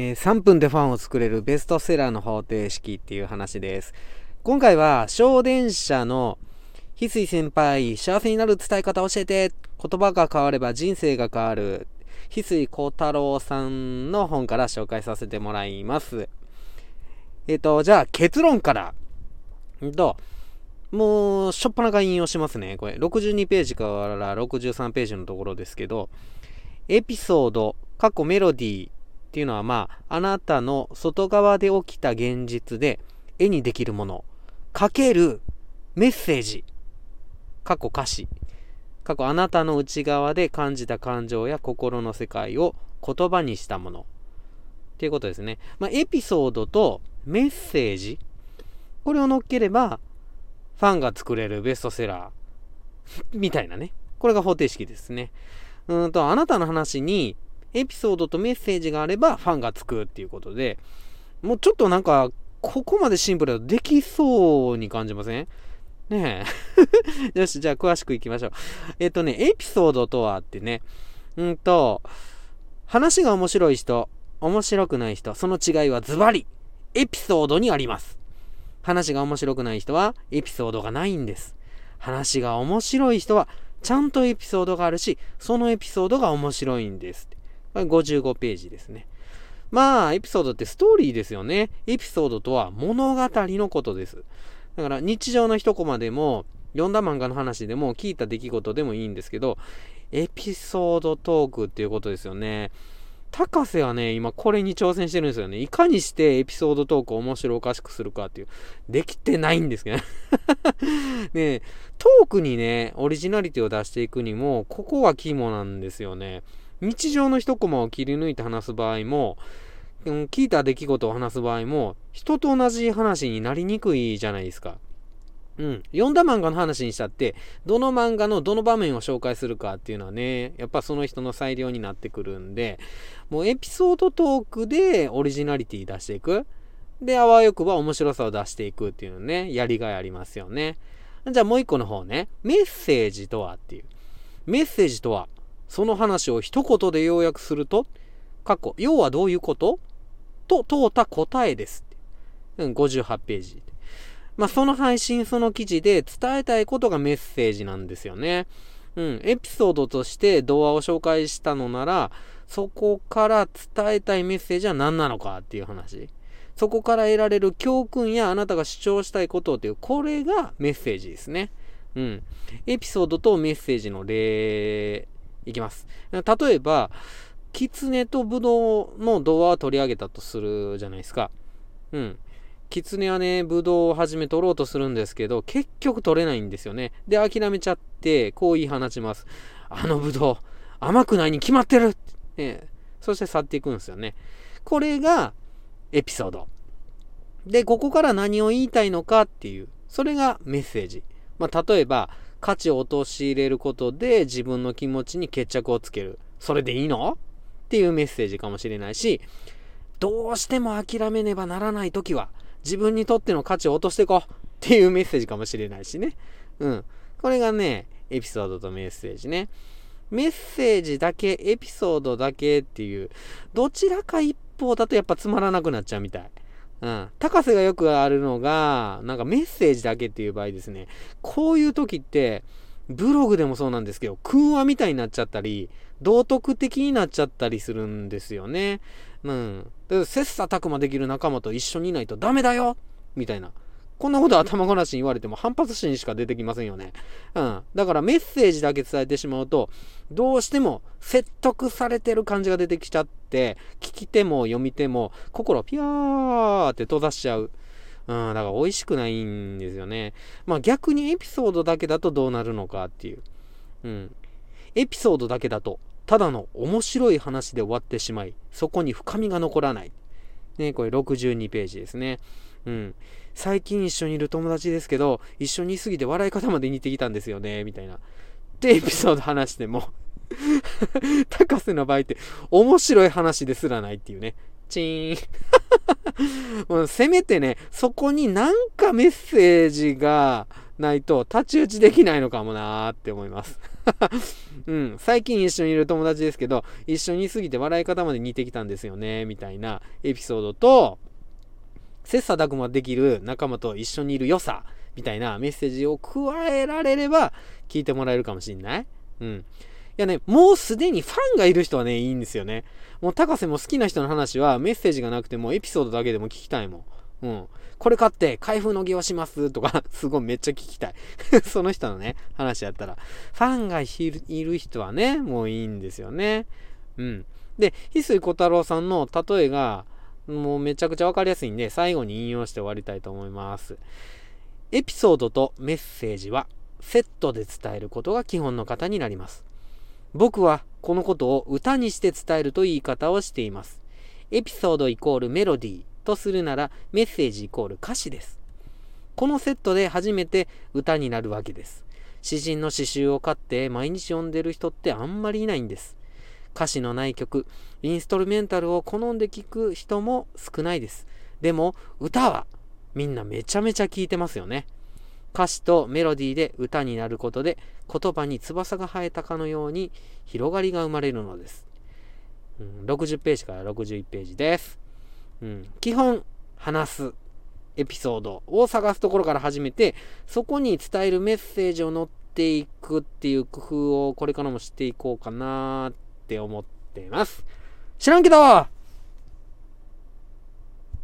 えー、3分でファンを作れるベストセラーの方程式っていう話です。今回は、小電車の翡翠先輩、幸せになる伝え方教えて、言葉が変われば人生が変わる、翡翠幸太郎さんの本から紹介させてもらいます。えっ、ー、と、じゃあ結論から。んと、もう、しょっぱなか引用しますね。これ、62ページから63ページのところですけど、エピソード、過去メロディー、っていうのはまあ、あなたの外側で起きた現実で絵にできるもの、かけるメッセージ、過去歌詞、過去あなたの内側で感じた感情や心の世界を言葉にしたもの。っていうことですね。まあ、エピソードとメッセージ、これを乗っければ、ファンが作れるベストセラーみたいなね。これが方程式ですね。うんと、あなたの話にエピソードとメッセージがあればファンがつくっていうことで、もうちょっとなんか、ここまでシンプルだとできそうに感じません？ねえ。よし、じゃあ詳しくいきましょう。えっとね、エピソードとはってね、うんと、話が面白い人、面白くない人、その違いはズバリ、エピソードにあります。話が面白くない人は、エピソードがないんです。話が面白い人は、ちゃんとエピソードがあるし、そのエピソードが面白いんです。55ページですね。まあ、エピソードってストーリーですよね。エピソードとは物語のことです。だから日常の一コマでも、読んだ漫画の話でも、聞いた出来事でもいいんですけど、エピソードトークっていうことですよね。高瀬はね、今これに挑戦してるんですよね。いかにしてエピソードトークを面白おかしくするかっていう。できてないんですけど ね。トークにね、オリジナリティを出していくにも、ここは肝なんですよね。日常の一コマを切り抜いて話す場合も、うん、聞いた出来事を話す場合も、人と同じ話になりにくいじゃないですか。うん。読んだ漫画の話にしたって、どの漫画のどの場面を紹介するかっていうのはね、やっぱその人の裁量になってくるんで、もうエピソードトークでオリジナリティ出していく。で、あわよくば面白さを出していくっていうのね、やりがいありますよね。じゃあもう一個の方ね、メッセージとはっていう。メッセージとは、その話を一言で要約すると、過去、要はどういうこと？と問うた答えです。うん、58ページ。まあ、その配信、その記事で伝えたいことがメッセージなんですよね。うん、エピソードとして動画を紹介したのなら、そこから伝えたいメッセージは何なのかっていう話。そこから得られる教訓やあなたが主張したいことっていう、これがメッセージですね。うん。エピソードとメッセージの例いきます。例えば、キツネとブドウの童話を取り上げたとするじゃないですか。うん。キツネはね、ブドウをはじめ取ろうとするんですけど、結局取れないんですよね。で、諦めちゃって、こう言い放ちます。あのブドウ、甘くないに決まってる、ね、そして去っていくんですよね。これがエピソード。で、ここから何を言いたいのかっていう、それがメッセージ。まあ、例えば、価値を陥れることで自分の気持ちに決着をつける。それでいいの？っていうメッセージかもしれないし、どうしても諦めねばならない時は、自分にとっての価値を落としていこうっていうメッセージかもしれないしね。うん。これがね、エピソードとメッセージね。メッセージだけ、エピソードだけっていう、どちらか一方だとやっぱつまらなくなっちゃうみたい。うん。高瀬がよくあるのが、なんかメッセージだけっていう場合ですね。こういう時って、ブログでもそうなんですけど、空話みたいになっちゃったり、道徳的になっちゃったりするんですよね。うん。切磋琢磨できる仲間と一緒にいないとダメだよみたいな。こんなこと頭ごなしに言われても反発心しか出てきませんよね。うん。だからメッセージだけ伝えてしまうと、どうしても説得されてる感じが出てきちゃって、聞き手も読み手も心ピャーって閉ざしちゃう。うん、だから美味しくないんですよね。まあ逆にエピソードだけだとどうなるのかっていう。うん。エピソードだけだと、ただの面白い話で終わってしまい、そこに深みが残らない。ね、これ62ページですね。うん。最近一緒にいる友達ですけど、一緒にいすぎて笑い方まで似てきたんですよね、みたいな。ってエピソード話しても 高瀬の場合って面白い話ですらないっていうね。チーン もうせめてね、そこになんかメッセージがないと太刀打ちできないのかもなーって思います うん、最近一緒にいる友達ですけど、一緒にいすぎて笑い方まで似てきたんですよね、みたいなエピソードと、切磋琢磨できる仲間と一緒にいる良さ、みたいなメッセージを加えられれば聞いてもらえるかもしんない。うん。いやね、もうすでにファンがいる人はね、いいんですよね。もう高瀬も好きな人の話はメッセージがなくてもエピソードだけでも聞きたいもん。うん。これ買って開封の儀をしますとか すごいめっちゃ聞きたい その人のね、話やったら。ファンがいる人はね、もういいんですよね。うん。で、翡翠小太郎さんの例えが、もうめちゃくちゃわかりやすいんで、最後に引用して終わりたいと思います。エピソードとメッセージはセットで伝えることが基本の型になります。僕はこのことを歌にして伝えるという言い方をしています。エピソードイコールメロディーとするならメッセージイコール歌詞です。このセットで初めて歌になるわけです。詩人の詩集を買って毎日読んでる人ってあんまりいないんです。歌詞のない曲、インストルメンタルを好んで聴く人も少ないです。でも歌はみんなめちゃめちゃ聴いてますよね。歌詞とメロディーで歌になることで言葉に翼が生えたかのように広がりが生まれるのです。60ページから61ページです。うん、基本、話すエピソードを探すところから始めて、そこに伝えるメッセージを載っていくっていう工夫をこれからもしていこうかなって思ってます。知らんけど